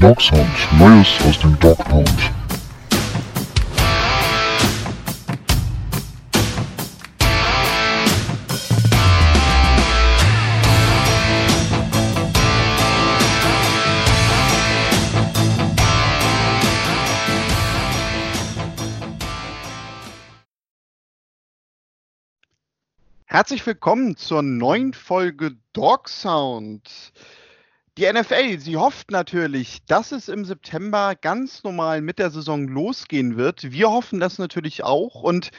Dog Neues aus dem Dog. Herzlich willkommen zur neuen Folge Dog Sound. Die NFL, sie hofft natürlich, dass es im September ganz normal mit der Saison losgehen wird. Wir hoffen das natürlich auch. Und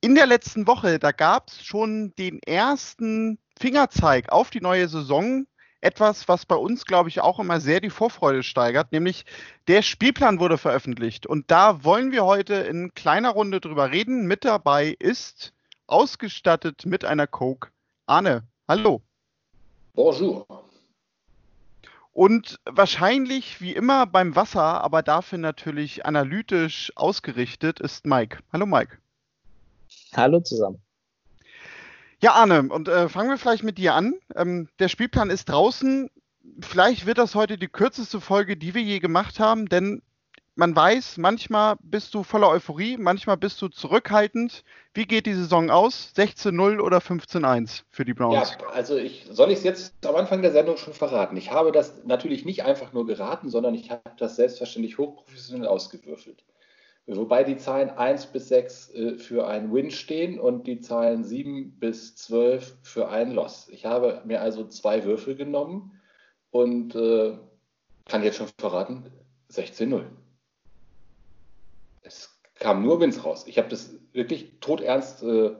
in der letzten Woche, da gab es schon den ersten Fingerzeig auf die neue Saison. Etwas, was bei uns, glaube ich, auch immer sehr die Vorfreude steigert, nämlich der Spielplan wurde veröffentlicht. Und da wollen wir heute in kleiner Runde drüber reden. Mit dabei ist ausgestattet mit einer Coke. Arne, hallo. Bonjour. Und wahrscheinlich wie immer beim Wasser, aber dafür natürlich analytisch ausgerichtet, ist Mike. Hallo Mike. Hallo zusammen. Ja, Arne, und äh, fangen wir vielleicht mit dir an. Ähm, der Spielplan ist draußen. Vielleicht wird das heute die kürzeste Folge, die wir je gemacht haben, denn man weiß, manchmal bist du voller Euphorie, manchmal bist du zurückhaltend. Wie geht die Saison aus? 16-0 oder 15-1 für die Browns? Ja, also ich, soll ich es jetzt am Anfang der Sendung schon verraten? Ich habe das natürlich nicht einfach nur geraten, sondern ich habe das selbstverständlich hochprofessionell ausgewürfelt. Wobei die Zahlen 1 bis 6 äh, für einen Win stehen und die Zahlen 7 bis 12 für einen Loss. Ich habe mir also zwei Würfel genommen und äh, kann jetzt schon verraten, 16-0 es kam nur Wins raus. Ich habe das wirklich todernst äh,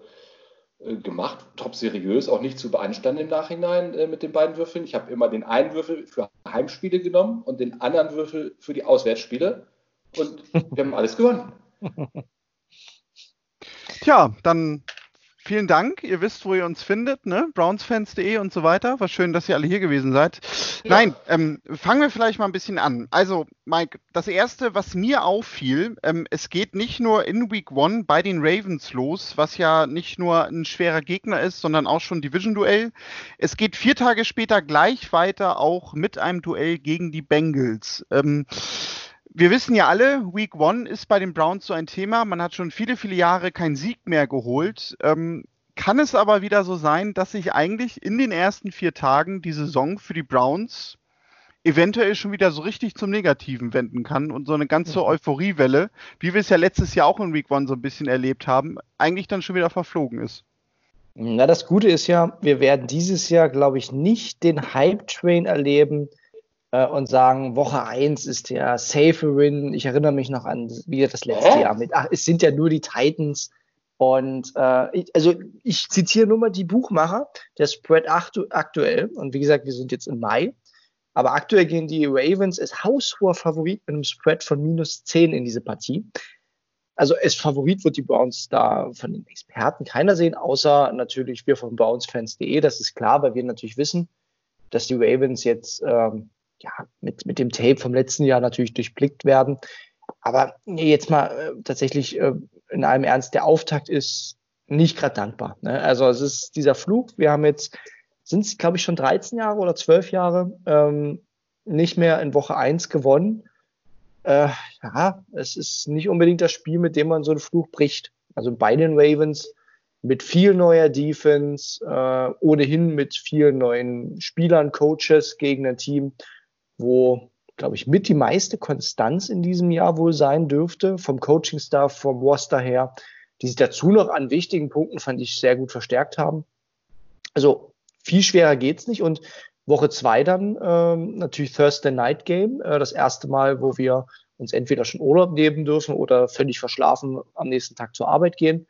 äh, gemacht, top seriös, auch nicht zu beanstanden im Nachhinein äh, mit den beiden Würfeln. Ich habe immer den einen Würfel für Heimspiele genommen und den anderen Würfel für die Auswärtsspiele und wir haben alles gewonnen. Tja, dann vielen Dank. Ihr wisst, wo ihr uns findet, ne? Brownsfans.de und so weiter. War schön, dass ihr alle hier gewesen seid. Ja. Nein, ähm, fangen wir vielleicht mal ein bisschen an. Also, Mike, das erste, was mir auffiel, ähm, es geht nicht nur in Week One bei den Ravens los, was ja nicht nur ein schwerer Gegner ist, sondern auch schon Division-Duell. Es geht vier Tage später gleich weiter auch mit einem Duell gegen die Bengals. Ähm, wir wissen ja alle, Week One ist bei den Browns so ein Thema. Man hat schon viele, viele Jahre keinen Sieg mehr geholt. Ähm, kann es aber wieder so sein, dass sich eigentlich in den ersten vier Tagen die Saison für die Browns eventuell schon wieder so richtig zum Negativen wenden kann und so eine ganze mhm. Euphoriewelle, wie wir es ja letztes Jahr auch in Week One so ein bisschen erlebt haben, eigentlich dann schon wieder verflogen ist? Na, das Gute ist ja, wir werden dieses Jahr, glaube ich, nicht den Hype-Train erleben, äh, und sagen, Woche 1 ist der safe Win. Ich erinnere mich noch an wie das letzte äh? Jahr mit, ach, es sind ja nur die Titans. Und äh, ich, also ich zitiere nur mal die Buchmacher, der Spread aktu aktuell, und wie gesagt, wir sind jetzt im Mai, aber aktuell gehen die Ravens als haushoher Favorit mit einem Spread von minus 10 in diese Partie. Also als Favorit wird die Browns da von den Experten keiner sehen, außer natürlich wir von BrownsFans.de. Das ist klar, weil wir natürlich wissen, dass die Ravens jetzt ähm, ja, mit, mit dem Tape vom letzten Jahr natürlich durchblickt werden. Aber jetzt mal äh, tatsächlich äh, in allem Ernst, der Auftakt ist nicht gerade dankbar. Ne? Also es ist dieser Flug, wir haben jetzt, sind es glaube ich schon 13 Jahre oder 12 Jahre, ähm, nicht mehr in Woche 1 gewonnen. Äh, ja, es ist nicht unbedingt das Spiel, mit dem man so einen Fluch bricht. Also bei den Ravens mit viel neuer Defense, äh, ohnehin mit vielen neuen Spielern, Coaches gegen ein Team, wo, glaube ich, mit die meiste Konstanz in diesem Jahr wohl sein dürfte, vom Coaching-Staff, vom Roster her, die sich dazu noch an wichtigen Punkten, fand ich, sehr gut verstärkt haben. Also viel schwerer geht's nicht. Und Woche zwei dann ähm, natürlich Thursday Night Game, äh, das erste Mal, wo wir uns entweder schon Urlaub nehmen dürfen oder völlig verschlafen am nächsten Tag zur Arbeit gehen.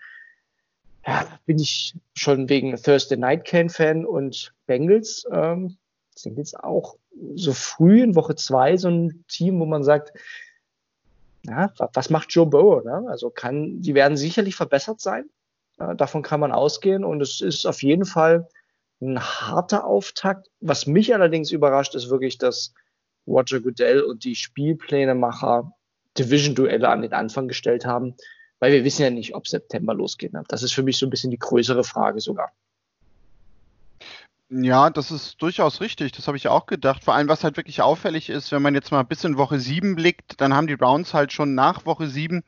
Ja, bin ich schon wegen Thursday Night Game Fan und Bengals ähm, sind jetzt auch so früh in Woche zwei so ein Team, wo man sagt, na, was macht Joe Burrow? Ne? Also kann, die werden sicherlich verbessert sein. Äh, davon kann man ausgehen. Und es ist auf jeden Fall ein harter Auftakt. Was mich allerdings überrascht, ist wirklich, dass Roger Goodell und die Spielplänemacher Division-Duelle an den Anfang gestellt haben, weil wir wissen ja nicht, ob September losgeht. Ne? Das ist für mich so ein bisschen die größere Frage sogar. Ja, das ist durchaus richtig. Das habe ich auch gedacht. Vor allem, was halt wirklich auffällig ist, wenn man jetzt mal bis in Woche 7 blickt, dann haben die Browns halt schon nach Woche 7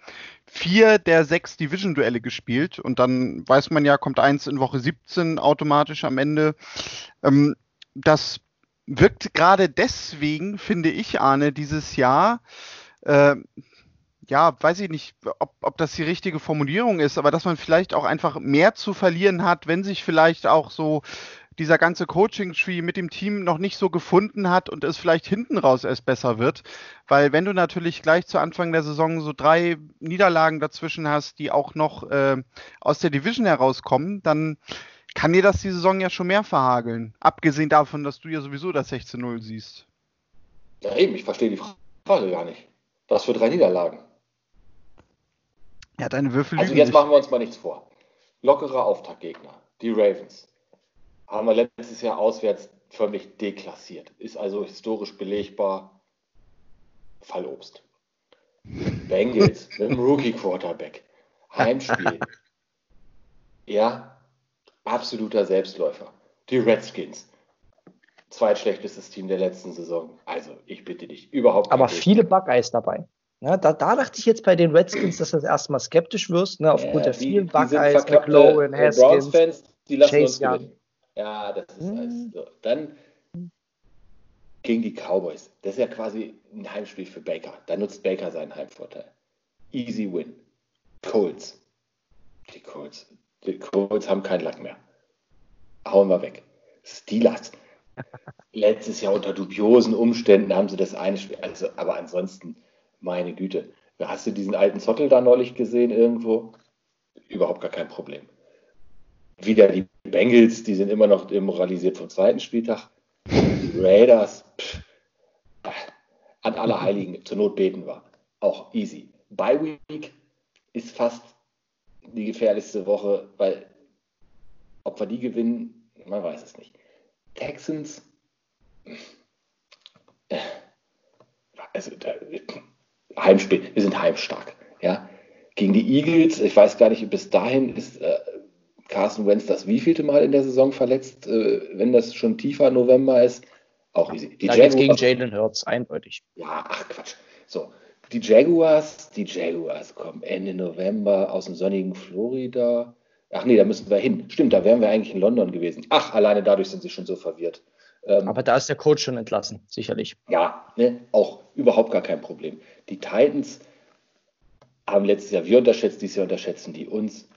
vier der sechs Division-Duelle gespielt. Und dann weiß man ja, kommt eins in Woche 17 automatisch am Ende. Ähm, das wirkt gerade deswegen, finde ich, Arne, dieses Jahr. Äh, ja, weiß ich nicht, ob, ob das die richtige Formulierung ist, aber dass man vielleicht auch einfach mehr zu verlieren hat, wenn sich vielleicht auch so dieser ganze Coaching-Tree mit dem Team noch nicht so gefunden hat und es vielleicht hinten raus erst besser wird. Weil wenn du natürlich gleich zu Anfang der Saison so drei Niederlagen dazwischen hast, die auch noch äh, aus der Division herauskommen, dann kann dir das die Saison ja schon mehr verhageln. Abgesehen davon, dass du ja sowieso das 16-0 siehst. Ja, eben, ich verstehe die Frage gar nicht. Was für drei Niederlagen? Ja, deine Würfel. Also jetzt machen wir uns mal nichts vor. Lockerer Auftaktgegner, die Ravens haben wir letztes Jahr auswärts förmlich deklassiert. Ist also historisch belegbar. Fallobst. Bengals mit dem Rookie Quarterback. Heimspiel. ja, absoluter Selbstläufer. Die Redskins. Zweitschlechtestes Team der letzten Saison. Also, ich bitte dich, überhaupt Aber viele Buckeyes dabei. Ja, da, da, dachte ich jetzt bei den Redskins, dass du das erstmal skeptisch wirst, ne, aufgrund ja, der vielen die, Buckeyes, die McLaurin, Haskins, Browns-Fans, die lassen Chase uns gewinnen. Ja, das ist alles hm. so. Dann gegen die Cowboys. Das ist ja quasi ein Heimspiel für Baker. Da nutzt Baker seinen Heimvorteil. Easy win. Colts. Die Colts. Die Colts haben keinen Lack mehr. Hauen wir weg. Steelers. Letztes Jahr unter dubiosen Umständen haben sie das eine Spiel. Also, aber ansonsten, meine Güte. Hast du diesen alten Zottel da neulich gesehen irgendwo? Überhaupt gar kein Problem wieder die Bengals, die sind immer noch demoralisiert vom zweiten Spieltag. Die Raiders, pff, an aller Heiligen, zur Not beten wir. Auch easy. Bye Week ist fast die gefährlichste Woche, weil ob wir die gewinnen, man weiß es nicht. Texans, also da, Heimspiel, wir sind heimstark. Ja? Gegen die Eagles, ich weiß gar nicht, bis dahin ist äh, Carson Wentz das wievielte Mal in der Saison verletzt, äh, wenn das schon tiefer November ist. Auch easy. Die da Jaguars, gegen Jalen Hurts, eindeutig. Ja, ach Quatsch. So, die Jaguars, die Jaguars kommen Ende November aus dem sonnigen Florida. Ach nee, da müssen wir hin. Stimmt, da wären wir eigentlich in London gewesen. Ach, alleine dadurch sind sie schon so verwirrt. Ähm, Aber da ist der Coach schon entlassen, sicherlich. Ja, ne, auch überhaupt gar kein Problem. Die Titans haben letztes Jahr wir unterschätzt, dieses Jahr unterschätzen die uns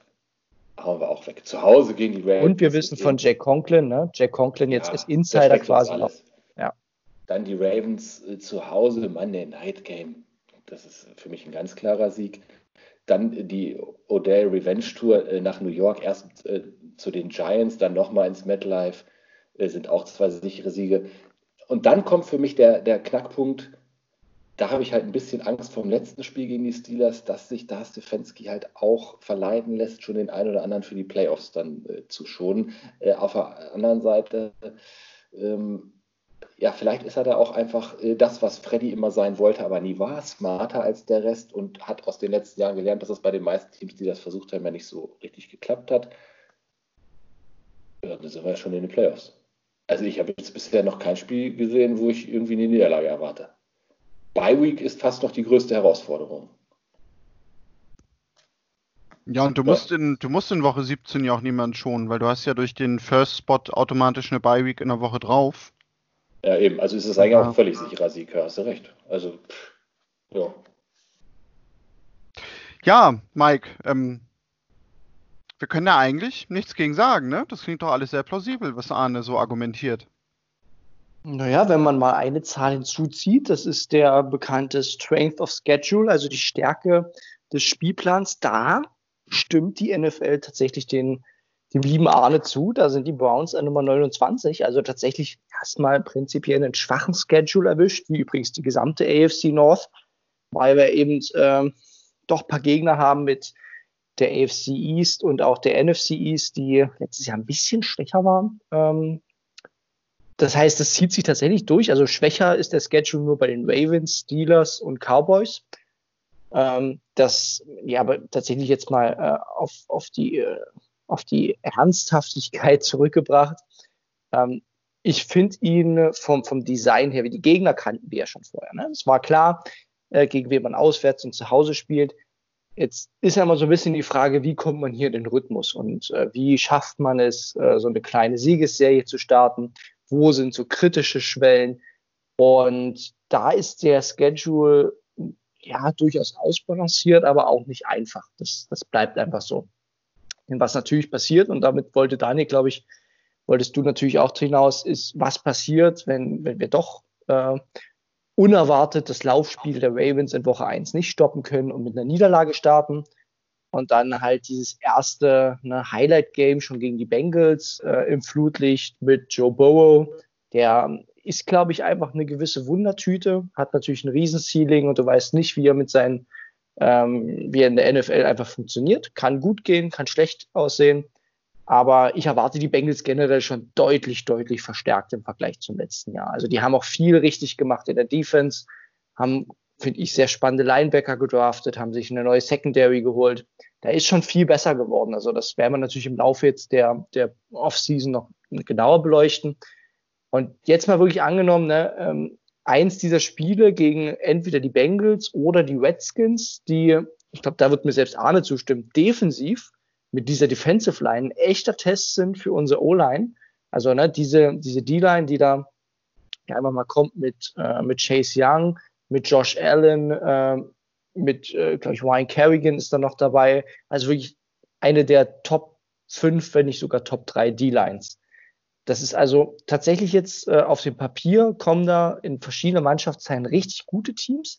hauen wir auch weg. Zu Hause gegen die Ravens. Und wir wissen von Jack Conklin, ne? Jack Conklin jetzt ja, ist Insider quasi. Ja. Dann die Ravens äh, zu Hause, Monday Night Game. Das ist für mich ein ganz klarer Sieg. Dann die Odell Revenge Tour äh, nach New York, erst äh, zu den Giants, dann nochmal ins MetLife, äh, sind auch zwei sichere Siege. Und dann kommt für mich der, der Knackpunkt, da habe ich halt ein bisschen Angst vom letzten Spiel gegen die Steelers, dass sich da Stefanski halt auch verleiten lässt, schon den einen oder anderen für die Playoffs dann äh, zu schonen. Äh, auf der anderen Seite, ähm, ja, vielleicht ist er da auch einfach äh, das, was Freddy immer sein wollte, aber nie war, smarter als der Rest und hat aus den letzten Jahren gelernt, dass es bei den meisten Teams, die das versucht haben, ja nicht so richtig geklappt hat. Ja, dann sind wir ja schon in den Playoffs. Also ich habe jetzt bisher noch kein Spiel gesehen, wo ich irgendwie eine Niederlage erwarte. Bye Week ist fast noch die größte Herausforderung. Ja, und du musst in, du musst in Woche 17 ja auch niemanden schonen, weil du hast ja durch den First Spot automatisch eine Bye Week in der Woche drauf. Ja, eben. Also ist es eigentlich ja. auch ein völlig sicherer Sieg, hast du recht. Also, pff, ja. Ja, Mike, ähm, wir können da eigentlich nichts gegen sagen, ne? Das klingt doch alles sehr plausibel, was Arne so argumentiert. Naja, wenn man mal eine Zahl hinzuzieht, das ist der bekannte Strength of Schedule, also die Stärke des Spielplans, da stimmt die NFL tatsächlich den, dem lieben Arne zu. Da sind die Browns an Nummer 29, also tatsächlich erstmal prinzipiell einen schwachen Schedule erwischt, wie übrigens die gesamte AFC North, weil wir eben äh, doch ein paar Gegner haben mit der AFC East und auch der NFC East, die letztes Jahr ein bisschen schwächer waren. Ähm, das heißt, es zieht sich tatsächlich durch. Also schwächer ist der Schedule nur bei den Ravens, Steelers und Cowboys. Ähm, das, ja, aber tatsächlich jetzt mal äh, auf, auf, die, äh, auf die Ernsthaftigkeit zurückgebracht. Ähm, ich finde ihn vom, vom Design her, wie die Gegner kannten wir ja schon vorher. Ne? Es war klar, äh, gegen wen man auswärts und zu Hause spielt. Jetzt ist ja immer so ein bisschen die Frage, wie kommt man hier in den Rhythmus und äh, wie schafft man es, äh, so eine kleine Siegesserie zu starten? Wo sind so kritische Schwellen? Und da ist der Schedule ja durchaus ausbalanciert, aber auch nicht einfach. Das, das bleibt einfach so. Und was natürlich passiert, und damit wollte Daniel, glaube ich, wolltest du natürlich auch hinaus, ist, was passiert, wenn, wenn wir doch äh, unerwartet das Laufspiel der Ravens in Woche 1 nicht stoppen können und mit einer Niederlage starten. Und dann halt dieses erste ne, Highlight-Game schon gegen die Bengals äh, im Flutlicht mit Joe Burrow. Der ist, glaube ich, einfach eine gewisse Wundertüte, hat natürlich ein Riesenceiling und du weißt nicht, wie er mit seinen, ähm, wie er in der NFL einfach funktioniert. Kann gut gehen, kann schlecht aussehen. Aber ich erwarte die Bengals generell schon deutlich, deutlich verstärkt im Vergleich zum letzten Jahr. Also die haben auch viel richtig gemacht in der Defense, haben, finde ich, sehr spannende Linebacker gedraftet, haben sich eine neue Secondary geholt. Da ist schon viel besser geworden. Also das werden wir natürlich im Laufe jetzt der, der Offseason noch genauer beleuchten. Und jetzt mal wirklich angenommen, ne, ähm, eins dieser Spiele gegen entweder die Bengals oder die Redskins, die, ich glaube, da wird mir selbst Arne zustimmen, defensiv mit dieser Defensive Line ein echter Test sind für unsere O-Line. Also ne, diese, diese D-Line, die da ja, einfach mal kommt mit, äh, mit Chase Young, mit Josh Allen, äh, mit, äh, glaube ich, Ryan Kerrigan ist da noch dabei. Also wirklich eine der Top 5, wenn nicht sogar Top 3 D-Lines. Das ist also tatsächlich jetzt äh, auf dem Papier kommen da in verschiedenen Mannschaftsteilen richtig gute Teams,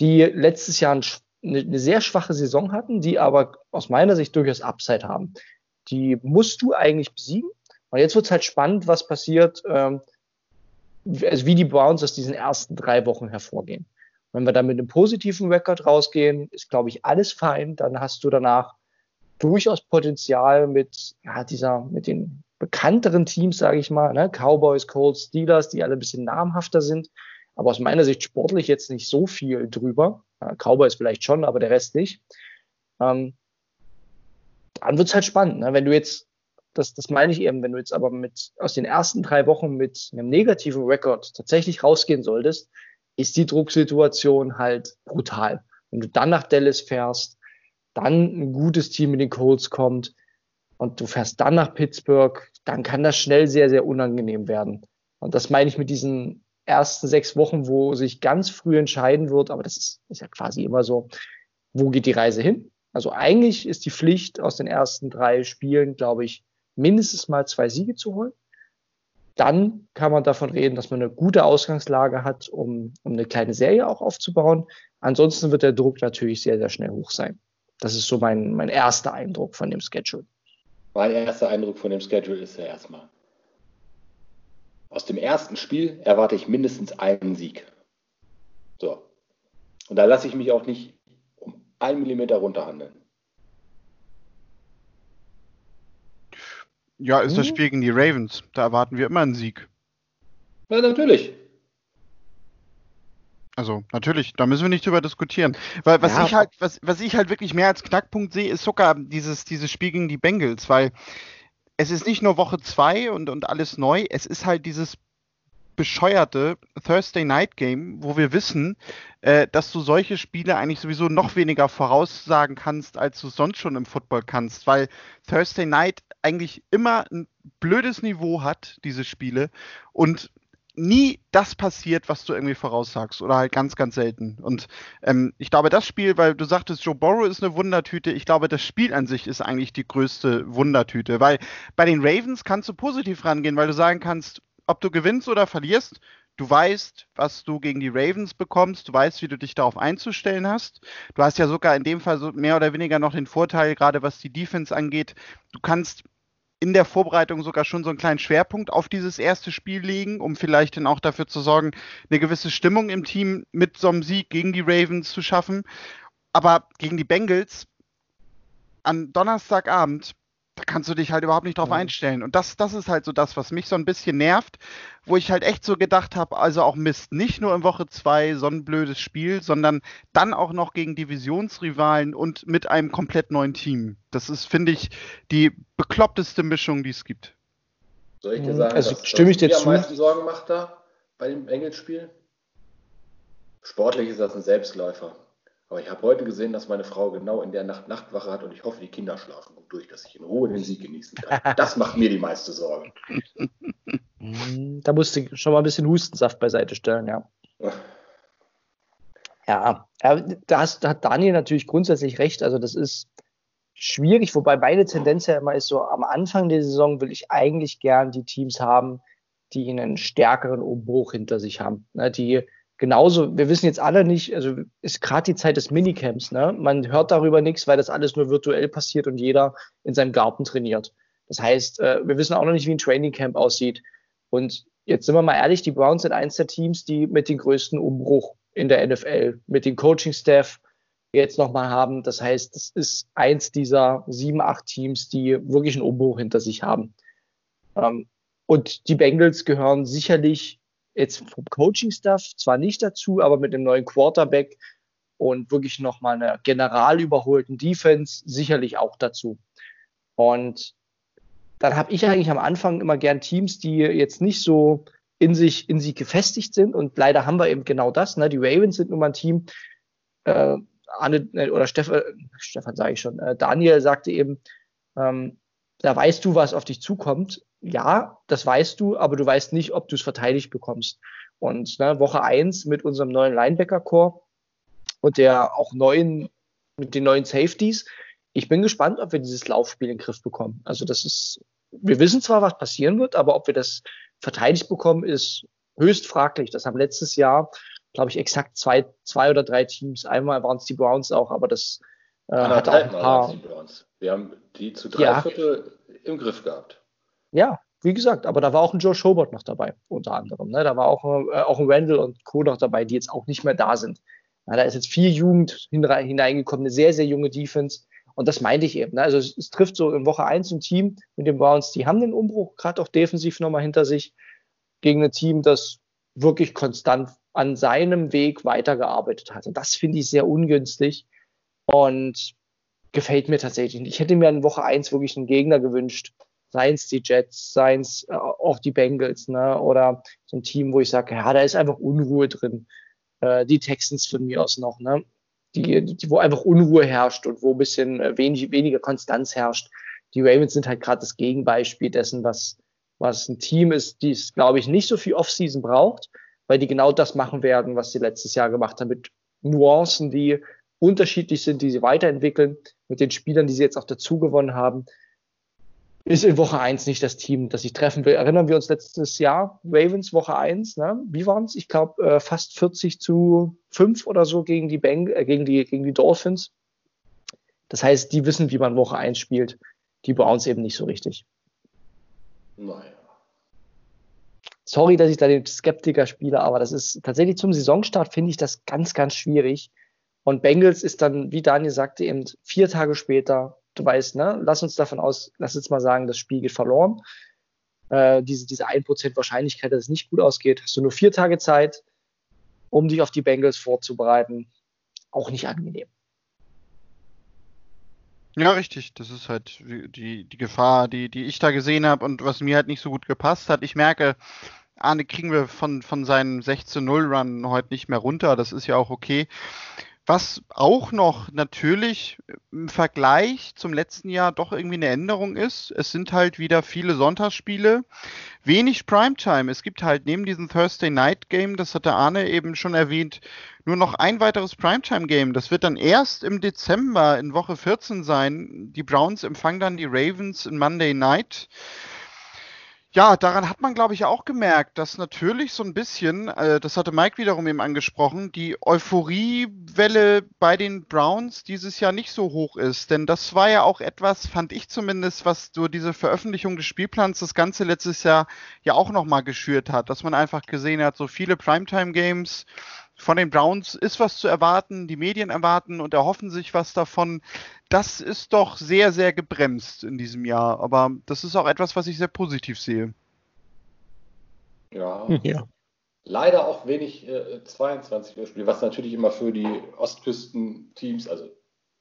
die letztes Jahr ein eine sehr schwache Saison hatten, die aber aus meiner Sicht durchaus Upside haben. Die musst du eigentlich besiegen. Und jetzt wird es halt spannend, was passiert, ähm, also wie die Browns aus diesen ersten drei Wochen hervorgehen. Wenn wir dann mit einem positiven Rekord rausgehen, ist, glaube ich, alles fein. Dann hast du danach durchaus Potenzial mit ja, dieser, mit den bekannteren Teams, sage ich mal, ne? Cowboys, Colts, Steelers, die alle ein bisschen namhafter sind, aber aus meiner Sicht sportlich jetzt nicht so viel drüber. Ja, Cowboys vielleicht schon, aber der Rest nicht. Ähm, dann wird's halt spannend. Ne? Wenn du jetzt, das, das meine ich eben, wenn du jetzt aber mit aus den ersten drei Wochen mit einem negativen Rekord tatsächlich rausgehen solltest, ist die Drucksituation halt brutal. Wenn du dann nach Dallas fährst, dann ein gutes Team mit den Colts kommt und du fährst dann nach Pittsburgh, dann kann das schnell sehr, sehr unangenehm werden. Und das meine ich mit diesen ersten sechs Wochen, wo sich ganz früh entscheiden wird, aber das ist, ist ja quasi immer so, wo geht die Reise hin? Also eigentlich ist die Pflicht aus den ersten drei Spielen, glaube ich, mindestens mal zwei Siege zu holen. Dann kann man davon reden, dass man eine gute Ausgangslage hat, um, um eine kleine Serie auch aufzubauen. Ansonsten wird der Druck natürlich sehr, sehr schnell hoch sein. Das ist so mein, mein erster Eindruck von dem Schedule. Mein erster Eindruck von dem Schedule ist ja erstmal, aus dem ersten Spiel erwarte ich mindestens einen Sieg. So. Und da lasse ich mich auch nicht um einen Millimeter runterhandeln. Ja, ist das hm? Spiel gegen die Ravens. Da erwarten wir immer einen Sieg. Ja, natürlich. Also, natürlich, da müssen wir nicht drüber diskutieren. Weil was ja, ich halt, was, was ich halt wirklich mehr als Knackpunkt sehe, ist sogar dieses, dieses Spiel gegen die Bengals, weil es ist nicht nur Woche 2 und, und alles neu, es ist halt dieses bescheuerte Thursday Night Game, wo wir wissen, äh, dass du solche Spiele eigentlich sowieso noch weniger voraussagen kannst, als du sonst schon im Football kannst, weil Thursday Night eigentlich immer ein blödes Niveau hat, diese Spiele, und nie das passiert, was du irgendwie voraussagst oder halt ganz, ganz selten. Und ähm, ich glaube, das Spiel, weil du sagtest, Joe Burrow ist eine Wundertüte, ich glaube, das Spiel an sich ist eigentlich die größte Wundertüte, weil bei den Ravens kannst du positiv rangehen, weil du sagen kannst, ob du gewinnst oder verlierst, du weißt, was du gegen die Ravens bekommst, du weißt, wie du dich darauf einzustellen hast. Du hast ja sogar in dem Fall so mehr oder weniger noch den Vorteil, gerade was die Defense angeht, du kannst in der Vorbereitung sogar schon so einen kleinen Schwerpunkt auf dieses erste Spiel legen, um vielleicht dann auch dafür zu sorgen, eine gewisse Stimmung im Team mit so einem Sieg gegen die Ravens zu schaffen. Aber gegen die Bengals an Donnerstagabend da kannst du dich halt überhaupt nicht drauf mhm. einstellen. Und das, das ist halt so das, was mich so ein bisschen nervt, wo ich halt echt so gedacht habe, also auch Mist, nicht nur in Woche 2 so ein blödes Spiel, sondern dann auch noch gegen Divisionsrivalen und mit einem komplett neuen Team. Das ist, finde ich, die bekloppteste Mischung, die es gibt. Soll ich dir sagen, Also was, stimme was ich dir zu. am meisten Sorgen macht da bei dem Engelsspiel? Sportlich ist das ein Selbstläufer. Aber ich habe heute gesehen, dass meine Frau genau in der Nacht Nachtwache hat und ich hoffe, die Kinder schlafen gut durch, dass ich in Ruhe den Sieg genießen kann. Das macht mir die meiste Sorge. Mhm, Da musste ich schon mal ein bisschen Hustensaft beiseite stellen, ja. Ja, ja, da, hast, da hat Daniel natürlich grundsätzlich recht. Also das ist schwierig, wobei meine Tendenz ja immer ist so, am Anfang der Saison will ich eigentlich gern die Teams haben, die einen stärkeren Umbruch hinter sich haben. Ne, die genauso, wir wissen jetzt alle nicht, also ist gerade die Zeit des Minicamps, ne? Man hört darüber nichts, weil das alles nur virtuell passiert und jeder in seinem Garten trainiert. Das heißt, äh, wir wissen auch noch nicht, wie ein Training Camp aussieht. Und jetzt sind wir mal ehrlich, die Browns sind eins der Teams, die mit den größten Umbruch in der NFL, mit dem Coaching-Staff jetzt nochmal haben. Das heißt, das ist eins dieser sieben, acht Teams, die wirklich einen Umbruch hinter sich haben. Ähm, und die Bengals gehören sicherlich jetzt vom Coaching-Staff zwar nicht dazu, aber mit dem neuen Quarterback und wirklich nochmal einer general überholten Defense sicherlich auch dazu. Und dann habe ich eigentlich am Anfang immer gern Teams, die jetzt nicht so in sich, in sich gefestigt sind. Und leider haben wir eben genau das. Ne? Die Ravens sind nun mal ein Team, äh, Arne, äh, oder Stefan, Stefan sage ich schon, äh, Daniel sagte eben, ähm, da weißt du, was auf dich zukommt. Ja, das weißt du, aber du weißt nicht, ob du es verteidigt bekommst. Und ne, Woche eins mit unserem neuen Linebacker-Core und der auch neuen, mit den neuen Safeties. Ich bin gespannt, ob wir dieses Laufspiel in den Griff bekommen. Also das ist, wir wissen zwar, was passieren wird, aber ob wir das verteidigt bekommen, ist höchst fraglich. Das haben letztes Jahr, glaube ich, exakt zwei, zwei oder drei Teams. Einmal waren es die Browns auch, aber das äh, hat auch ein paar. Wir haben die zu drei Ja. Viertel im Griff gehabt. Ja, wie gesagt, aber da war auch ein Joe Schobert noch dabei, unter anderem. Ne? Da war auch, äh, auch ein Randall und Co. noch dabei, die jetzt auch nicht mehr da sind. Ja, da ist jetzt viel Jugend hinein- hineingekommen, eine sehr, sehr junge Defense. Und das meinte ich eben. Ne? Also es, es trifft so in Woche 1 ein Team mit den Browns, die haben den Umbruch, gerade auch defensiv nochmal hinter sich, gegen ein Team, das wirklich konstant an seinem Weg weitergearbeitet hat. Und das finde ich sehr ungünstig und gefällt mir tatsächlich nicht. Ich hätte mir in Woche 1 wirklich einen Gegner gewünscht, seien es die Jets, seien es äh, auch die Bengals, ne? oder so ein Team, wo ich sage, ja, da ist einfach Unruhe drin. Äh, die Texans von mir aus noch, ne? Die, die, wo einfach Unruhe herrscht und wo ein bisschen äh, wenig, weniger Konstanz herrscht. Die Ravens sind halt gerade das Gegenbeispiel dessen, was, was ein Team ist, die es, glaube ich, nicht so viel Offseason braucht, weil die genau das machen werden, was sie letztes Jahr gemacht haben, mit Nuancen, die unterschiedlich sind, die sie weiterentwickeln, mit den Spielern, die sie jetzt auch dazu gewonnen haben ist in Woche 1 nicht das Team, das ich treffen will. Erinnern wir uns letztes Jahr, Ravens Woche 1, ne? wie waren es? Ich glaube, äh, fast 40 zu 5 oder so gegen die, Bang äh, gegen, die, gegen die Dolphins. Das heißt, die wissen, wie man Woche 1 spielt. Die Browns eben nicht so richtig. Naja. Sorry, dass ich da den Skeptiker spiele, aber das ist tatsächlich zum Saisonstart finde ich das ganz, ganz schwierig. Und Bengals ist dann, wie Daniel sagte, eben vier Tage später, du weißt, ne, lass uns davon aus, lass uns mal sagen, das Spiel geht verloren. Äh, diese, diese 1% Wahrscheinlichkeit, dass es nicht gut ausgeht, hast du nur vier Tage Zeit, um dich auf die Bengals vorzubereiten. Auch nicht angenehm. Ja, richtig. Das ist halt die, die Gefahr, die, die ich da gesehen habe und was mir halt nicht so gut gepasst hat. Ich merke, Arne kriegen wir von, von seinem 16-0-Run heute nicht mehr runter. Das ist ja auch okay. Was auch noch natürlich im Vergleich zum letzten Jahr doch irgendwie eine Änderung ist, es sind halt wieder viele Sonntagsspiele, wenig Primetime. Es gibt halt neben diesem Thursday Night Game, das hat der Arne eben schon erwähnt, nur noch ein weiteres Primetime Game. Das wird dann erst im Dezember in Woche 14 sein. Die Browns empfangen dann die Ravens in Monday Night. Ja, daran hat man, glaube ich, auch gemerkt, dass natürlich so ein bisschen, äh, das hatte Mike wiederum eben angesprochen, die Euphoriewelle bei den Browns dieses Jahr nicht so hoch ist. Denn das war ja auch etwas, fand ich zumindest, was durch diese Veröffentlichung des Spielplans das Ganze letztes Jahr ja auch nochmal geschürt hat. Dass man einfach gesehen hat, so viele Primetime-Games von den Browns ist was zu erwarten, die Medien erwarten und erhoffen sich was davon. Das ist doch sehr, sehr gebremst in diesem Jahr. Aber das ist auch etwas, was ich sehr positiv sehe. Ja. Ja. Leider auch wenig äh, 22 Uhr Spiele, was natürlich immer für die Ostküsten-Teams, also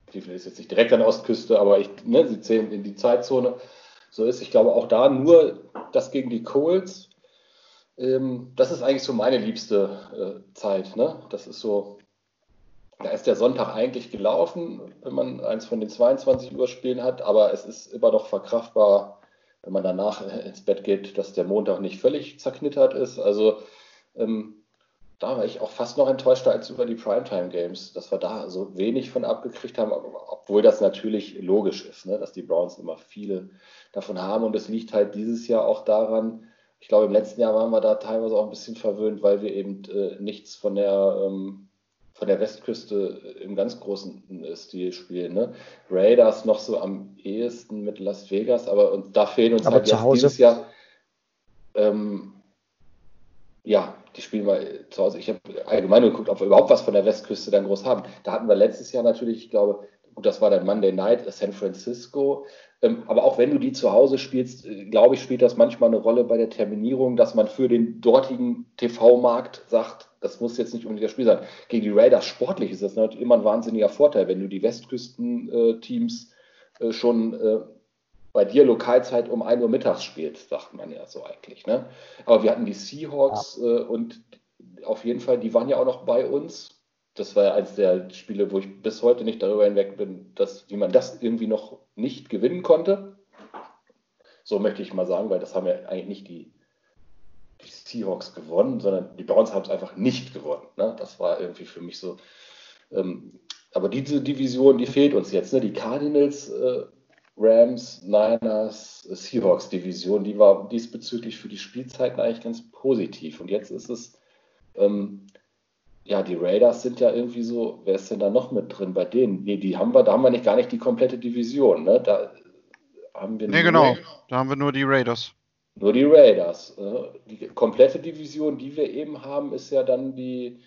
Cleveland ist jetzt nicht direkt an der Ostküste, aber ich, ne, sie zählen in die Zeitzone, so ist. Ich glaube auch da nur das gegen die Colts. Ähm, das ist eigentlich so meine liebste äh, Zeit. Ne? Das ist so, da ist der Sonntag eigentlich gelaufen, wenn man eins von den 22 Uhr Spielen hat, aber es ist immer noch verkraftbar, wenn man danach ins Bett geht, dass der Montag nicht völlig zerknittert ist. Also ähm, da war ich auch fast noch enttäuschter als über die Primetime Games, dass wir da so wenig von abgekriegt haben, obwohl das natürlich logisch ist, ne, dass die Browns immer viele davon haben und es liegt halt dieses Jahr auch daran, ich glaube im letzten Jahr waren wir da teilweise auch ein bisschen verwöhnt, weil wir eben äh, nichts von der ähm, von der Westküste im ganz großen Stil spielen. Ne? Raiders noch so am ehesten mit Las Vegas, aber und da fehlen uns aber halt zu jetzt Hause. dieses Jahr ähm, ja, die spielen wir zu Hause. Ich habe allgemein geguckt, ob wir überhaupt was von der Westküste dann groß haben. Da hatten wir letztes Jahr natürlich, ich glaube, gut, das war dann Monday Night, San Francisco. Ähm, aber auch wenn du die zu Hause spielst, äh, glaube ich, spielt das manchmal eine Rolle bei der Terminierung, dass man für den dortigen TV-Markt sagt, das muss jetzt nicht unbedingt das Spiel sein. Gegen die Raiders sportlich ist das natürlich immer ein wahnsinniger Vorteil, wenn du die Westküsten-Teams äh, schon äh, bei dir Lokalzeit um 1 Uhr mittags spielst, sagt man ja so eigentlich. Ne? Aber wir hatten die Seahawks äh, und auf jeden Fall, die waren ja auch noch bei uns. Das war ja eines der Spiele, wo ich bis heute nicht darüber hinweg bin, dass, wie man das irgendwie noch nicht gewinnen konnte. So möchte ich mal sagen, weil das haben ja eigentlich nicht die, die Seahawks gewonnen, sondern die Browns haben es einfach nicht gewonnen. Ne? Das war irgendwie für mich so. Ähm, aber diese Division, die fehlt uns jetzt. Ne? Die Cardinals, äh, Rams, Niners, Seahawks Division, die war diesbezüglich für die Spielzeiten eigentlich ganz positiv. Und jetzt ist es, ähm, ja, die Raiders sind ja irgendwie so, wer ist denn da noch mit drin bei denen? Nee, die haben wir, da haben wir nicht gar nicht die komplette Division, ne? Da haben wir Nee, genau. Da haben wir nur die Raiders. nur die Raiders. äh, Die komplette Division, die wir eben haben, ist ja dann die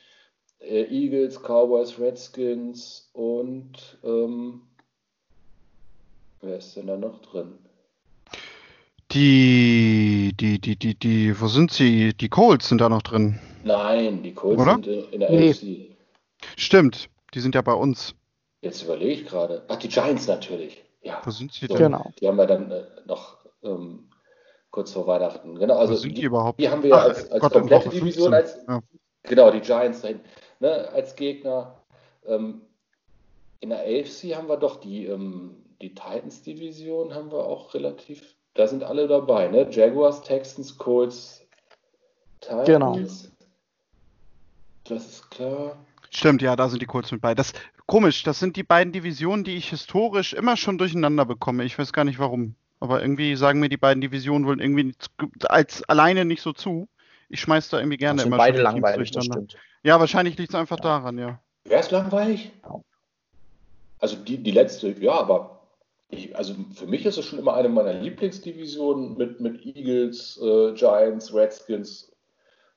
äh, Eagles, Cowboys, Redskins und ähm, wer ist denn da noch drin? Die, die, die, die, die, wo sind sie? Die Colts sind da noch drin. Nein, die Colts Oder? sind in, der Nee. AFC. Stimmt, die sind ja bei uns. Jetzt überlege ich gerade. Ach, die Giants natürlich. Ja, Wo sind sie So. denn? Genau. die haben wir dann äh, noch ähm, kurz vor Weihnachten. Genau, also Wo sind die überhaupt? Die haben wir ja Ach, als, als Gott, komplette Division, 15. als, Ja. genau, die Giants dahin, ne, als Gegner. Ähm, in der AFC haben wir doch die, ähm, die Titans-Division, haben wir auch relativ, da sind alle dabei, ne? Jaguars, Texans, Colts, Titans. Genau. Das ist klar. Stimmt, ja, da sind die Colts mit bei. Das komisch, das sind die beiden Divisionen, die ich historisch immer schon durcheinander bekomme. Ich weiß gar nicht warum. Aber irgendwie sagen mir die beiden Divisionen wohl irgendwie als alleine nicht so zu. Ich schmeiß da irgendwie gerne Das sind immer beide langweilig, das durcheinander. stimmt. Ja, wahrscheinlich liegt es einfach daran, ja. Wäre es langweilig? Ja. Also die, die letzte, ja, aber ich, also für mich ist es schon immer eine meiner Lieblingsdivisionen mit, mit Eagles, äh, Giants, Redskins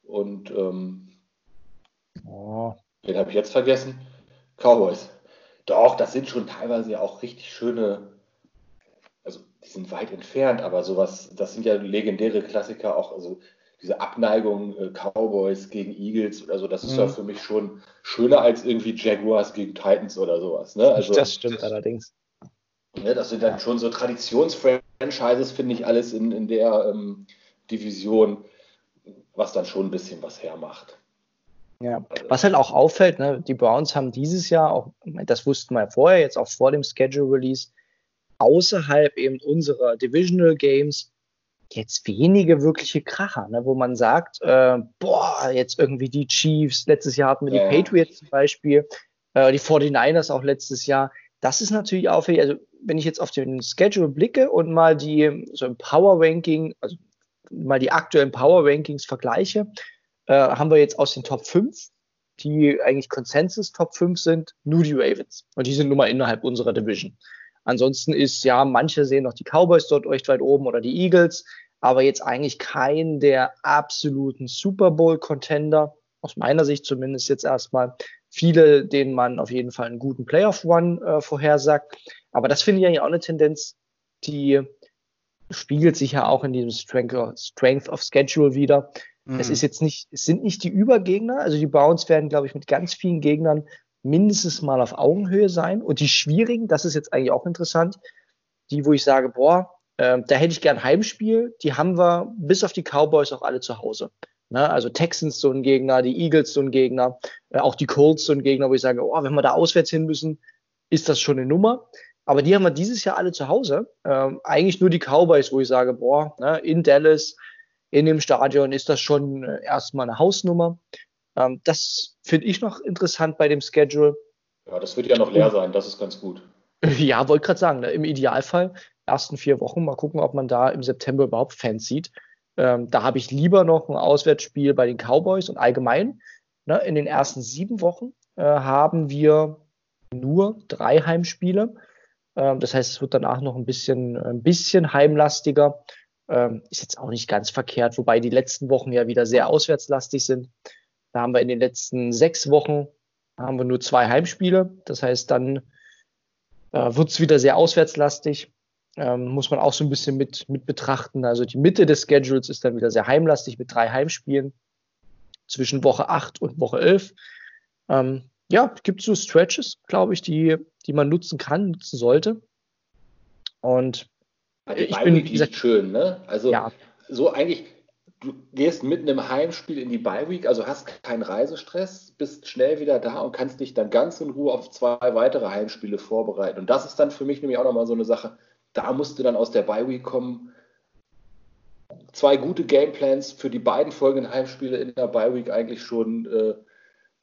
und ähm, Oh, den habe ich jetzt vergessen, Cowboys. Doch, das sind schon teilweise ja auch richtig schöne, also die sind weit entfernt, aber sowas, das sind ja legendäre Klassiker auch, also diese Abneigung äh, Cowboys gegen Eagles oder so, das ist Mhm. ja für mich schon schöner als irgendwie Jaguars gegen Titans oder sowas. Ne? Also, das stimmt allerdings. Ne, das sind dann schon so Traditionsfranchises, finde ich, alles in, in der ähm, Division, was dann schon ein bisschen was hermacht. Ja. Was halt auch auffällt, ne, die Browns haben dieses Jahr auch, das wussten wir ja vorher, jetzt auch vor dem Schedule Release, außerhalb eben unserer Divisional Games jetzt wenige wirkliche Kracher, ne, wo man sagt, äh, boah, jetzt irgendwie die Chiefs, letztes Jahr hatten wir die Ja. Patriots zum Beispiel, äh, die 49ers auch letztes Jahr. Das ist natürlich auffällig, also wenn ich jetzt auf den Schedule blicke und mal die so im Power Ranking, also mal die aktuellen Power Rankings vergleiche, äh, haben wir jetzt aus den Top 5, die eigentlich Consensus Top 5 sind, nur die Ravens. Und die sind nun mal innerhalb unserer Division. Ansonsten ist, ja, manche sehen noch die Cowboys dort recht weit oben oder die Eagles, aber jetzt eigentlich kein der absoluten Super Bowl-Contender, aus meiner Sicht zumindest jetzt erstmal. Viele, denen man auf jeden Fall einen guten Playoff-Run äh, vorhersagt. Aber das finde ich eigentlich auch eine Tendenz, die spiegelt sich ja auch in diesem Strength of Schedule wieder. Es Mhm. ist jetzt nicht, es sind nicht die Übergegner, also die Browns werden, glaube ich, mit ganz vielen Gegnern mindestens mal auf Augenhöhe sein. Und die schwierigen, das ist jetzt eigentlich auch interessant, die, wo ich sage, boah, Ähm, da hätte ich gern Heimspiel. Die haben wir bis auf die Cowboys auch alle zu Hause. Ne? Also Texans so ein Gegner, die Eagles so ein Gegner, äh, auch die Colts so ein Gegner, wo ich sage, oh, wenn wir da auswärts hin müssen, ist das schon eine Nummer. Aber die haben wir dieses Jahr alle zu Hause. Ähm, eigentlich nur die Cowboys, wo ich sage, boah, ne, in Dallas, in dem Stadion ist das schon äh, erstmal eine Hausnummer. Ähm, das finde ich noch interessant bei dem Schedule. Ja, das wird ja noch leer sein, das ist ganz gut. Ja, wollte gerade sagen, ne, im Idealfall ersten vier Wochen mal gucken, ob man da im September überhaupt Fans sieht. Ähm, da habe ich lieber noch ein Auswärtsspiel bei den Cowboys und allgemein. Ne, in den ersten sieben Wochen äh, haben wir nur drei Heimspiele. Ähm, das heißt, es wird danach noch ein bisschen, ein bisschen heimlastiger. Ähm, ist jetzt auch nicht ganz verkehrt, wobei die letzten Wochen ja wieder sehr auswärtslastig sind. Da haben wir in den letzten sechs Wochen haben wir nur zwei Heimspiele. Das heißt, dann äh, wird es wieder sehr auswärtslastig. Ähm, muss man auch so ein bisschen mit, mit betrachten. Also die Mitte des Schedules ist dann wieder sehr heimlastig mit drei Heimspielen zwischen Woche 8 und Woche 11. Ähm, ja, gibt so Stretches, glaube ich, die, die man nutzen kann, nutzen sollte. Und ich bin, wie gesagt, schön, ne? Also ja. so eigentlich, du gehst mitten im Heimspiel in die Bye Week, also hast keinen Reisestress, bist schnell wieder da und kannst dich dann ganz in Ruhe auf zwei weitere Heimspiele vorbereiten. Und das ist dann für mich nämlich auch nochmal so eine Sache, da musst du dann aus der Bye Week kommen. Zwei gute Gameplans für die beiden folgenden Heimspiele in der Bye Week eigentlich schon äh,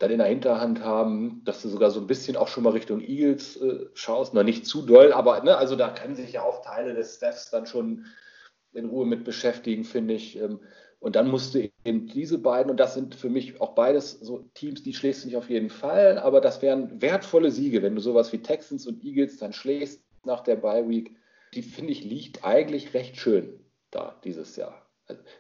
dann in der Hinterhand haben, dass du sogar so ein bisschen auch schon mal Richtung Eagles äh, schaust. Na, nicht zu doll, aber ne, also da können sich ja auch Teile des Staffs dann schon in Ruhe mit beschäftigen, finde ich. Ähm, und dann musst du eben diese beiden, und das sind für mich auch beides so Teams, die schlägst du nicht auf jeden Fall, aber das wären wertvolle Siege, wenn du sowas wie Texans und Eagles dann schlägst nach der Bye Week. Die finde ich liegt eigentlich recht schön da dieses Jahr.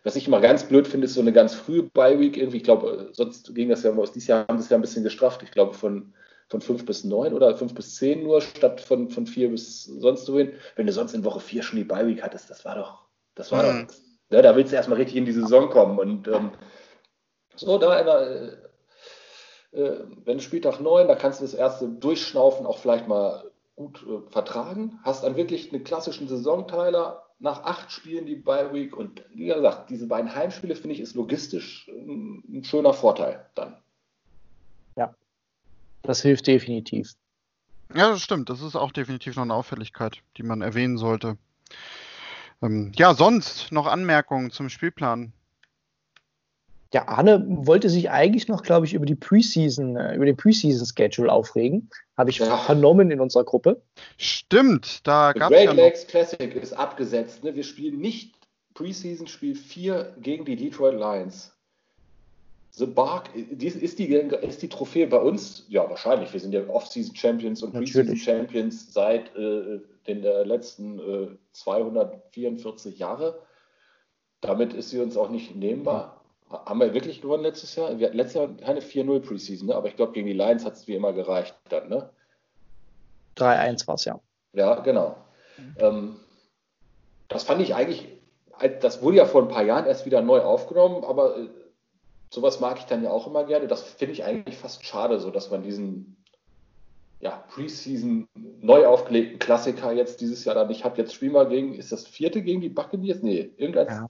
Was ich immer ganz blöd finde, ist so eine ganz frühe Bye-Week irgendwie. Ich glaube, sonst ging das ja aus dieses Jahr haben das ja ein bisschen gestrafft. Ich glaube, von, von 5 bis 9 oder 5 bis 10 nur, statt von, von 4 bis sonst wohin. Wenn du sonst in Woche 4 schon die Bye-Week hattest, das war doch, das war mhm. doch, ne, da willst du erstmal richtig in die Saison kommen. Und ähm, so, da in der, äh, wenn du Spieltag 9, da kannst du das erste Durchschnaufen auch vielleicht mal gut äh, vertragen. Hast dann wirklich einen klassischen Saisonteiler nach acht Spielen die Bye Week und wie gesagt, diese beiden Heimspiele finde ich ist logistisch ein schöner Vorteil dann. Ja, das hilft definitiv. Ja, das stimmt. Das ist auch definitiv noch eine Auffälligkeit, die man erwähnen sollte. Ähm, ja, sonst noch Anmerkungen zum Spielplan? Ja, Arne wollte sich eigentlich noch, glaube ich, über die Preseason, äh, über den Preseason-Schedule aufregen. Habe ich ja. vernommen in unserer Gruppe. Stimmt, da gab es ja Lakes Classic ist abgesetzt. Ne? Wir spielen nicht Preseason Spiel 4 gegen die Detroit Lions. The Bark, ist die, ist die Trophäe bei uns? Ja, wahrscheinlich. Wir sind ja Off-Season Champions und Preseason Champions seit äh, den äh, letzten äh, 244 Jahre. Damit ist sie uns auch nicht nehmbar. Haben wir wirklich gewonnen letztes Jahr? Wir hatten letztes Jahr keine 4-0 Preseason, ne? aber ich glaube, gegen die Lions hat es wie immer gereicht dann, ne? 3-1 war es, ja. Ja, genau. Mhm. Ähm, das fand ich eigentlich, das wurde ja vor ein paar Jahren erst wieder neu aufgenommen, aber äh, sowas mag ich dann ja auch immer gerne. Das finde ich eigentlich fast schade, so dass man diesen ja, Preseason neu aufgelegten Klassiker jetzt dieses Jahr dann nicht hat. Jetzt spielen wir gegen, ist das vierte gegen die Buccaneers? Nee, irgendein. Ja.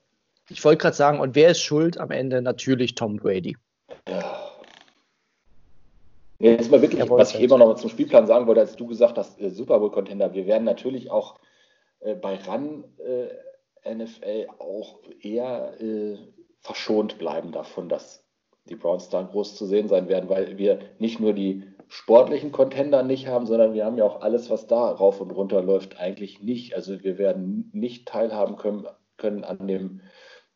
Ich wollte gerade sagen, und wer ist schuld am Ende? Natürlich Tom Brady. Ja. Jetzt mal wirklich, was ich eben noch mal zum Spielplan sagen wollte, als du gesagt hast, äh, Super Bowl-Contender, wir werden natürlich auch äh, bei RAN äh, NFL auch eher äh, verschont bleiben davon, dass die Browns da groß zu sehen sein werden, weil wir nicht nur die sportlichen Contender nicht haben, sondern wir haben ja auch alles, was da rauf und runter läuft, eigentlich nicht. Also wir werden nicht teilhaben können, können an dem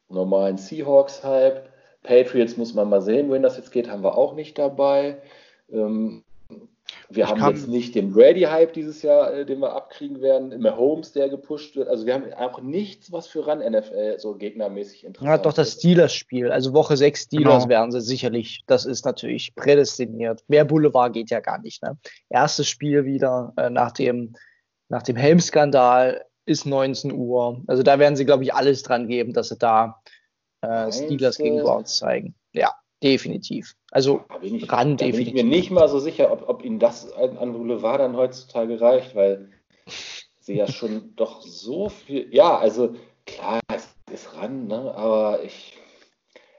normalen Seahawks-Hype. Patriots muss man mal sehen, wohin das jetzt geht, haben wir auch nicht dabei. Ähm, wir ich haben jetzt nicht den Brady-Hype dieses Jahr, äh, den wir abkriegen werden, immer Holmes, der gepusht wird. Also wir haben auch nichts, was für ran NFL so gegnermäßig interessant ist. Ja, doch das Steelers-Spiel. Also Woche 6 Steelers genau. werden sie sicherlich. Das ist natürlich prädestiniert. Mehr Boulevard geht ja gar nicht. Ne? Erstes Spiel wieder äh, nach dem, nach dem Helm-Skandal ist 19 Uhr. Also da werden sie, glaube ich, alles dran geben, dass sie da äh, Steelers gegen Browns zeigen. Ja, definitiv. Also da bin ich, ran da definitiv. bin ich mir nicht mal so sicher, ob, ob ihnen das an, an Boulevard dann heutzutage reicht, weil sehe ja schon doch so viel. Ja, also klar, es ist ran, ne? aber ich,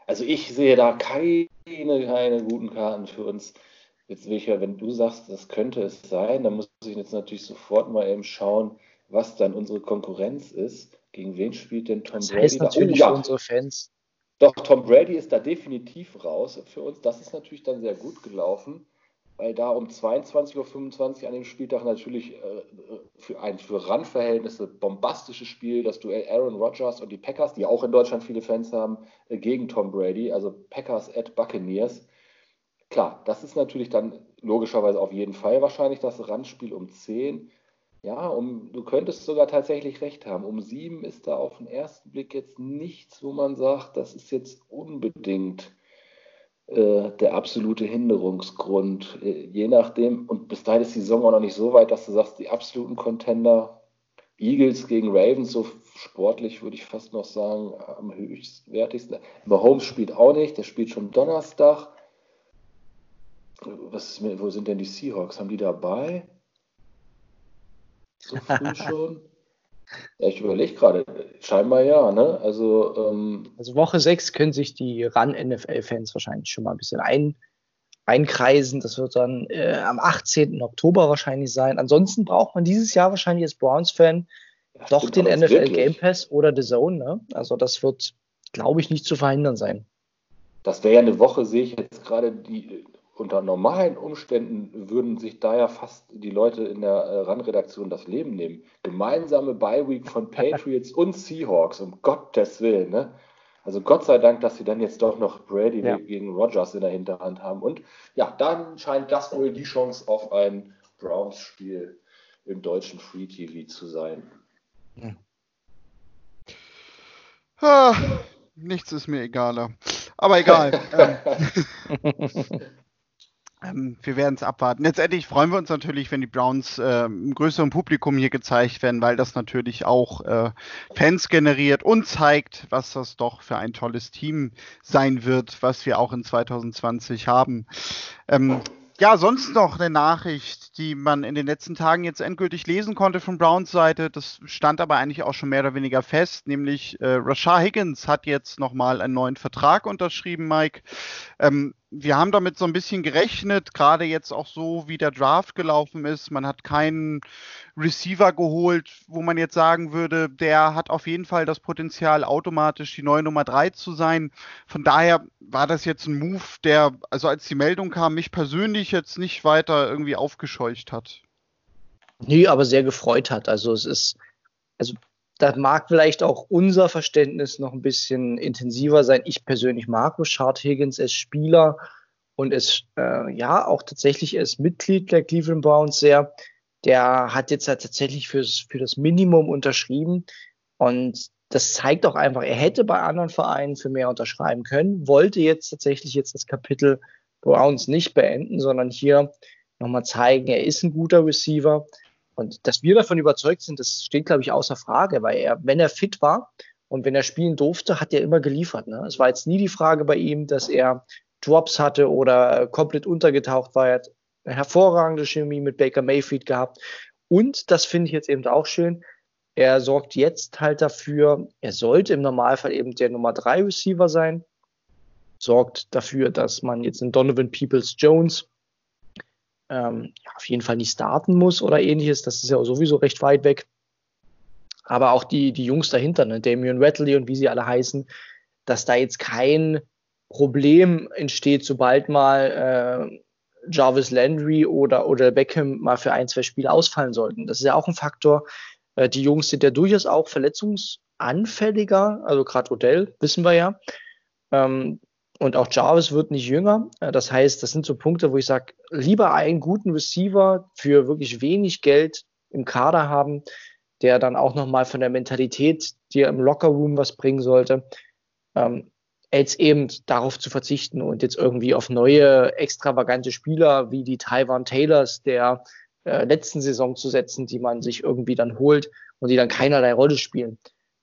also ich sehe da keine, keine guten Karten für uns. Jetzt will ich ja, wenn du sagst, das könnte es sein, dann muss ich jetzt natürlich sofort mal eben schauen, was dann unsere Konkurrenz ist. Gegen wen spielt denn Tom das Brady? heißt natürlich oh, ja. unsere Fans. Doch, Tom Brady ist da definitiv raus für uns. Das ist natürlich dann sehr gut gelaufen, weil da um 22.25 Uhr an dem Spieltag natürlich äh, für ein für Randverhältnisse bombastisches Spiel, das Duell Aaron Rodgers und die Packers, die auch in Deutschland viele Fans haben, äh, gegen Tom Brady, also Packers at Buccaneers. Klar, das ist natürlich dann logischerweise auf jeden Fall wahrscheinlich das Randspiel um 10. Ja, um, du könntest sogar tatsächlich recht haben. Um 7 ist da auf den ersten Blick jetzt nichts, wo man sagt, das ist jetzt unbedingt äh, der absolute Hinderungsgrund. Äh, je nachdem, und bis dahin ist die Saison auch noch nicht so weit, dass du sagst, die absoluten Contender, Eagles gegen Ravens, so sportlich würde ich fast noch sagen, am höchstwertigsten. Mahomes spielt auch nicht, der spielt schon Donnerstag was ist mit, wo sind denn die Seahawks? Haben die dabei? So früh schon? Ja, ich überlege gerade, scheinbar ja, ne? Also, ähm, also Woche 6 können sich die RAN-NFL-Fans wahrscheinlich schon mal ein bisschen ein, einkreisen. Das wird dann äh, am 18. Oktober wahrscheinlich sein. Ansonsten braucht man dieses Jahr wahrscheinlich als Browns-Fan doch den NFL wirklich. Game Pass oder The Zone. Ne? Also das wird, glaube ich, nicht zu verhindern sein. Das wäre ja eine Woche, sehe ich jetzt gerade, die unter normalen Umständen würden sich da ja fast die Leute in der äh, RAN-Redaktion das Leben nehmen. Gemeinsame Bye-Week von Patriots und Seahawks, um Gottes Willen. Ne? Also Gott sei Dank, dass sie dann jetzt doch noch Brady Ja. gegen Rogers in der Hinterhand haben. Und ja, dann scheint das wohl die Chance auf ein Browns-Spiel im deutschen Free TV zu sein. Ah, nichts ist mir egaler. Aber egal. ähm, ähm, wir werden es abwarten. Letztendlich freuen wir uns natürlich, wenn die Browns äh, im größeren Publikum hier gezeigt werden, weil das natürlich auch äh, Fans generiert und zeigt, was das doch für ein tolles Team sein wird, was wir auch in 2020 haben. Ähm, ja, sonst noch eine Nachricht, die man in den letzten Tagen jetzt endgültig lesen konnte von Browns Seite. Das stand aber eigentlich auch schon mehr oder weniger fest, nämlich äh, Rashad Higgins hat jetzt nochmal einen neuen Vertrag unterschrieben, Mike. Ähm, wir haben damit so ein bisschen gerechnet, gerade jetzt auch so, wie der Draft gelaufen ist. Man hat keinen Receiver geholt, wo man jetzt sagen würde, der hat auf jeden Fall das Potenzial, automatisch die neue Nummer 3 zu sein. Von daher war das jetzt ein Move, der, also als die Meldung kam, mich persönlich jetzt nicht weiter irgendwie aufgescheucht hat. Nee, aber sehr gefreut hat. Also es ist, also da mag vielleicht auch unser Verständnis noch ein bisschen intensiver sein. Ich persönlich mag Richard Higgins als Spieler und ist äh, ja auch tatsächlich als Mitglied der Cleveland Browns sehr. Der hat jetzt halt tatsächlich fürs, für das Minimum unterschrieben und das zeigt auch einfach, er hätte bei anderen Vereinen für mehr unterschreiben können, wollte jetzt tatsächlich jetzt das Kapitel Browns nicht beenden, sondern hier nochmal zeigen, er ist ein guter Receiver. Und dass wir davon überzeugt sind, das steht, glaube ich, außer Frage, weil er, wenn er fit war und wenn er spielen durfte, hat er immer geliefert. Ne? Es war jetzt nie die Frage bei ihm, dass er Drops hatte oder komplett untergetaucht war. Er hat eine hervorragende Chemie mit Baker Mayfield gehabt. Und das finde ich jetzt eben auch schön. Er sorgt jetzt halt dafür, er sollte im Normalfall eben der Nummer 3 Receiver sein, sorgt dafür, dass man jetzt in Donovan Peoples Jones ähm, auf jeden Fall nicht starten muss oder ähnliches. Das ist ja sowieso recht weit weg. Aber auch die, die Jungs dahinter, ne, Damian Rattley und wie sie alle heißen, dass da jetzt kein Problem entsteht, sobald mal äh, Jarvis Landry oder, oder Beckham mal für ein, zwei Spiele ausfallen sollten. Das ist ja auch ein Faktor. Äh, die Jungs sind ja durchaus auch verletzungsanfälliger, also gerade Odell, wissen wir ja. Ähm, und auch Jarvis wird nicht jünger. Äh, Das heißt, das sind so Punkte, wo ich sage, lieber einen guten Receiver für wirklich wenig Geld im Kader haben, der dann auch nochmal von der Mentalität dir im Lockerroom was bringen sollte, ähm, als eben darauf zu verzichten und jetzt irgendwie auf neue extravagante Spieler wie die Taiwan Taylors der äh, letzten Saison zu setzen, die man sich irgendwie dann holt und die dann keinerlei Rolle spielen.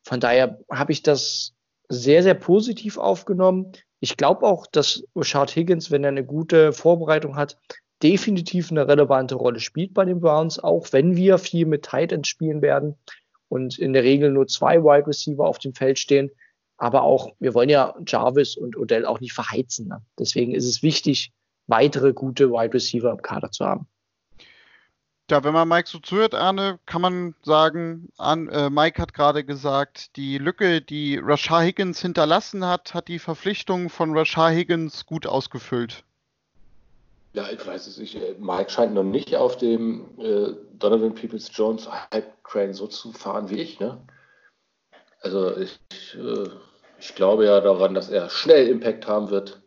Von daher habe ich das sehr, sehr positiv aufgenommen. Ich glaube auch, dass Richard Higgins, wenn er eine gute Vorbereitung hat, definitiv eine relevante Rolle spielt bei den Browns, auch wenn wir viel mit Tight Ends spielen werden und in der Regel nur zwei Wide Receiver auf dem Feld stehen. Aber auch, wir wollen ja Jarvis und Odell auch nicht verheizen. Ne? Deswegen ist es wichtig, weitere gute Wide Receiver im Kader zu haben. Ja, wenn man Mike so zuhört, Arne, kann man sagen, an, äh, Mike hat gerade gesagt, die Lücke, die Rashad Higgins hinterlassen hat, hat die Verpflichtung von Rashad Higgins gut ausgefüllt. Ja, ich weiß es nicht. Mike scheint noch nicht auf dem äh, Donovan Peoples Jones Hype Train so zu fahren wie ich. Ne? Also ich, äh, ich glaube ja daran, dass er schnell Impact haben wird.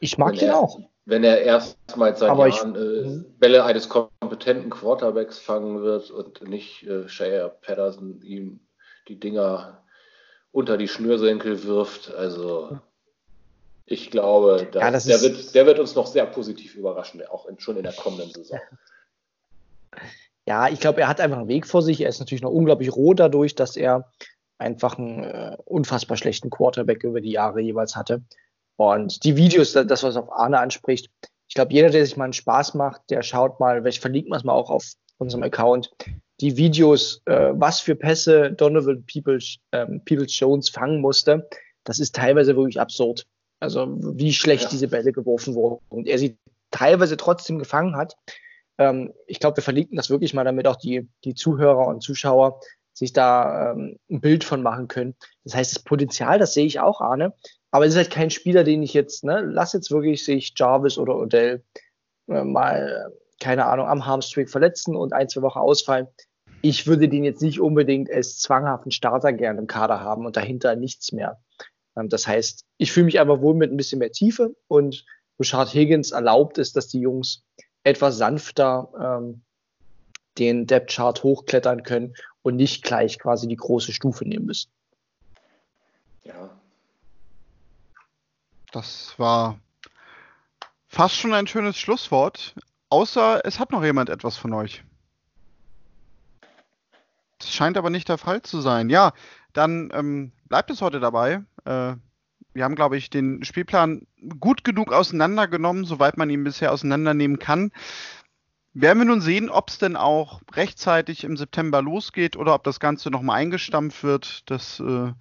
Ich mag den auch wenn er erstmals seit Aber Jahren ich, äh, mhm. Bälle eines kompetenten Quarterbacks fangen wird und nicht äh, Shea Patterson ihm die Dinger unter die Schnürsenkel wirft. Also ich glaube, dass, ja, der, wird, der wird uns noch sehr positiv überraschen, auch in, schon in der kommenden Saison. Ja, ich glaube, er hat einfach einen Weg vor sich. Er ist natürlich noch unglaublich roh dadurch, dass er einfach einen äh, unfassbar schlechten Quarterback über die Jahre jeweils hatte. Und die Videos, das, was auf Arne anspricht, ich glaube, jeder, der sich mal einen Spaß macht, der schaut mal, vielleicht verlinken wir es mal auch auf unserem Account, die Videos, äh, was für Pässe Donovan Peoples, ähm, Peoples Jones fangen musste, das ist teilweise wirklich absurd. Also wie schlecht ja. diese Bälle geworfen wurden und er sie teilweise trotzdem gefangen hat. Ähm, ich glaube, wir verlinken das wirklich mal, damit auch die, die Zuhörer und Zuschauer sich da ähm, ein Bild von machen können. Das heißt, das Potenzial, das sehe ich auch, Arne. Aber es ist halt kein Spieler, den ich jetzt, ne, lass jetzt wirklich sich Jarvis oder Odell äh, mal, keine Ahnung, am Harmstring verletzen und ein, zwei Wochen ausfallen. Ich würde den jetzt nicht unbedingt als zwanghaften Starter gerne im Kader haben und dahinter nichts mehr. Ähm, das heißt, ich fühle mich einfach wohl mit ein bisschen mehr Tiefe und Richard Higgins erlaubt es, dass die Jungs etwas sanfter ähm, den Depth Chart hochklettern können und nicht gleich quasi die große Stufe nehmen müssen. Ja, das war fast schon ein schönes Schlusswort. Außer es hat noch jemand etwas von euch. Das scheint aber nicht der Fall zu sein. Ja, dann ähm, bleibt es heute dabei. Äh, wir haben, glaube ich, den Spielplan gut genug auseinandergenommen, soweit man ihn bisher auseinandernehmen kann. Werden wir nun sehen, ob es denn auch rechtzeitig im September losgeht oder ob das Ganze nochmal eingestampft wird. Das äh,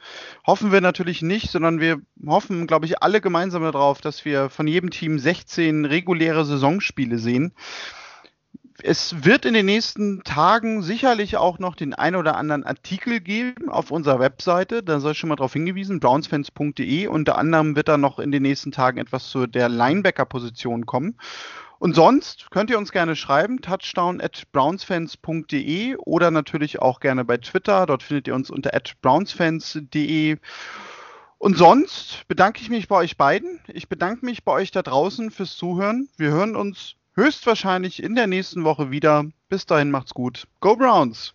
hoffen wir natürlich nicht, sondern wir hoffen, glaube ich, alle gemeinsam darauf, dass wir von jedem Team 16 reguläre Saisonspiele sehen. Es wird in den nächsten Tagen sicherlich auch noch den ein oder anderen Artikel geben auf unserer Webseite. Da soll ich schon mal darauf hingewiesen, brownsfans.de. Unter anderem wird da noch in den nächsten Tagen etwas zu der Linebacker-Position kommen. Und sonst könnt ihr uns gerne schreiben, touchdown at brownsfans.de oder natürlich auch gerne bei Twitter. Dort findet ihr uns unter at brownsfans.de. Und sonst bedanke ich mich bei euch beiden. Ich bedanke mich bei euch da draußen fürs Zuhören. Wir hören uns höchstwahrscheinlich in der nächsten Woche wieder. Bis dahin macht's gut. Go Browns!